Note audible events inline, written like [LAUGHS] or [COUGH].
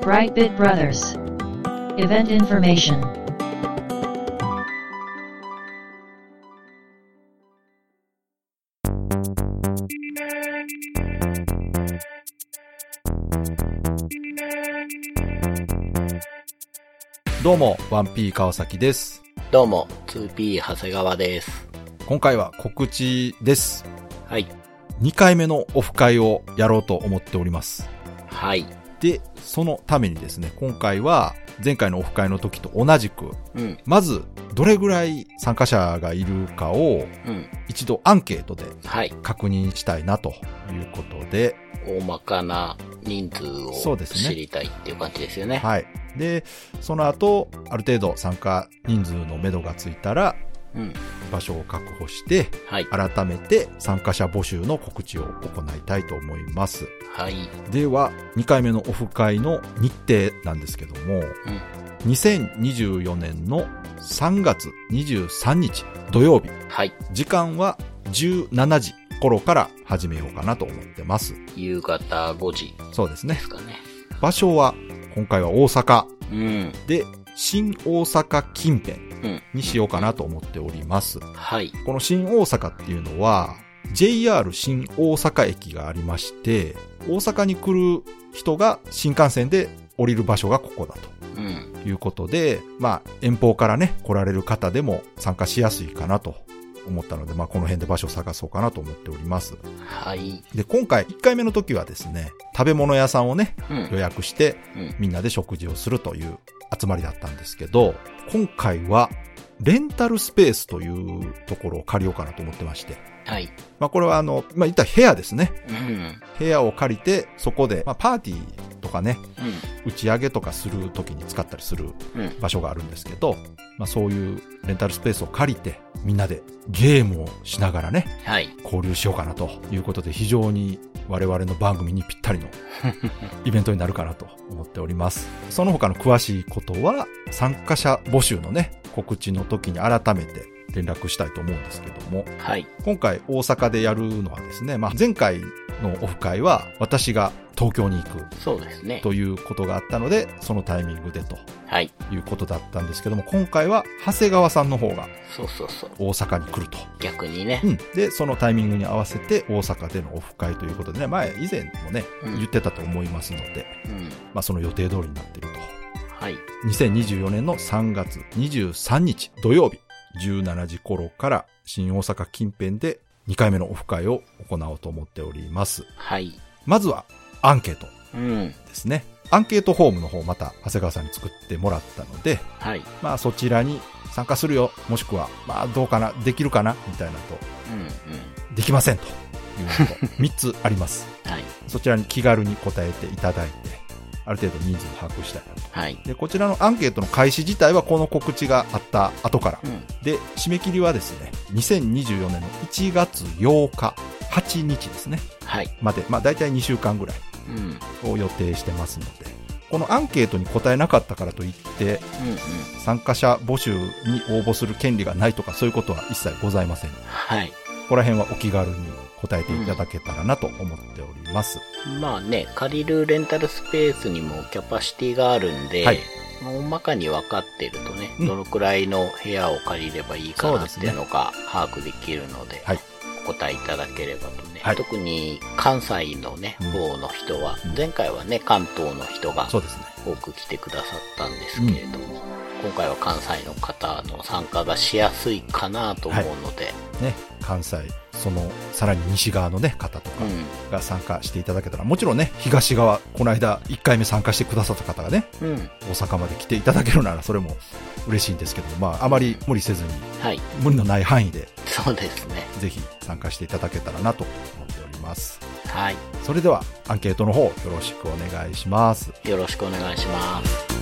Brightbit Brothers. Event information. どうも、1P 川崎です。どうも、2P 長谷川です。今回は告知です。はい。2回目のオフ会をやろうと思っております。はい。で、そのためにですね、今回は前回のオフ会の時と同じく、うん。まずどれぐらい参加者がいるかをうん。一度アンケートではい。確認したいなということで、大まかな人数を知りたいっていう感じですよね。はい。で、その後、ある程度参加人数の目処がついたら、うん。場所を確保して、はい。改めて参加者募集の告知を行いたいと思います。はい。では、2回目のオフ会の日程なんですけども、うん。2024年の3月23日土曜日、はい。時間は17時頃から始めようかなと思ってます。夕方5時そうですね。場所は、今回は大阪うん。で、新大阪近辺うん。にしようかなと思っております。はい。この新大阪っていうのは、JR 新大阪駅がありまして、大阪に来る人が新幹線で降りる場所がここだうん。ということで、まあ、遠方からね、来られる方でも参加しやすいかなと思ったので、まあ、この辺で場所を探そうかなと思っております。はい。で、今回1回目の時はですね、食べ物屋さんをね、うん。予約して、うん。みんなで食事をするという集まりだったんですけど、今回は、レンタルスペースというところを借りようかなと思ってまして。はい。まあこれはあの、まあ言ったら部屋ですね。うん。部屋を借りて、そこで、まあパーティーとかね、う打ち上げとかする時に使ったりする。場所があるんですけど、まあそういうレンタルスペースを借りて、みんなでゲームをしながらね、はい。交流しようかなということで、非常に我々の番組にぴったりの [LAUGHS] イベントになるかなと思っております。その他の詳しいことは、参加者募集のね、告知の時に改めて連絡したいと思うんですけども、はい。今回大阪でやるのはですね、まあ前回のオフ会は私が東京に行くそうですね。ということがあったので、そのタイミングでとはい。いうことだったんですけども、今回は長谷川さんの方がそうそうそう。大阪に来ると。逆にねう。ん。で、そのタイミングに合わせて大阪でのオフ会ということでね、前以前もね、うん言ってたと思いますので、うん。まあその予定通りになっているはい。と。2024年の3月23日土曜日、17時頃から新大阪近辺で2回目のオフ会を行おうと思っております。はい。まずはアンケートうん。ですね。アンケートフォームの方また長谷川さんに作ってもらったので、はい。まあそちらに参加するよ、もしくは、まあどうかな、できるかな、みたいなと、うん。できませんというのと、3つあります。うん。はい。そちらに気軽に答えていただいて、ある程度人数を把握したいなと。はい。で、こちらのアンケートの開始自体はこの告知があった後から。うん。で、締め切りはですね、2024年の1月8日、8日ですね、はい。まで、まあ大体2週間ぐらいうん。を予定してますので、このアンケートに答えなかったからといって、うん。うん。参加者募集に応募する権利がないとかそういうことは一切ございません。こはい。こら辺はお気軽に答えていただけたらなと思っております。まあね、借りるレンタルスペースにもキャパシティがあるんで、はいまあ大まかに分かってるとね、うんどのくらいの部屋を借りればいいかなっていうのが把握できるので、はいお答えいただければとね、はい。特に関西のね、うん。方の人は、うん。前回はね、関東の人が。多く来てくださったんですけれども、今回は関西の方の参加がしやすいかなと思うので、ね、関西、その、さらに西側のね、方とかうが参加していただけたら、もちろんね、東側、この間1回目参加してくださった方がね、ん、うん、大阪まで来ていただけるならそれも嬉しいんですけど、まあ、あまり無理せずに、はい、無理のない範囲で、そうですね。ぜひ参加していただけたらなと思っております。はい、それでは、アンケートの方、よろしくお願いします。よろしくお願いします。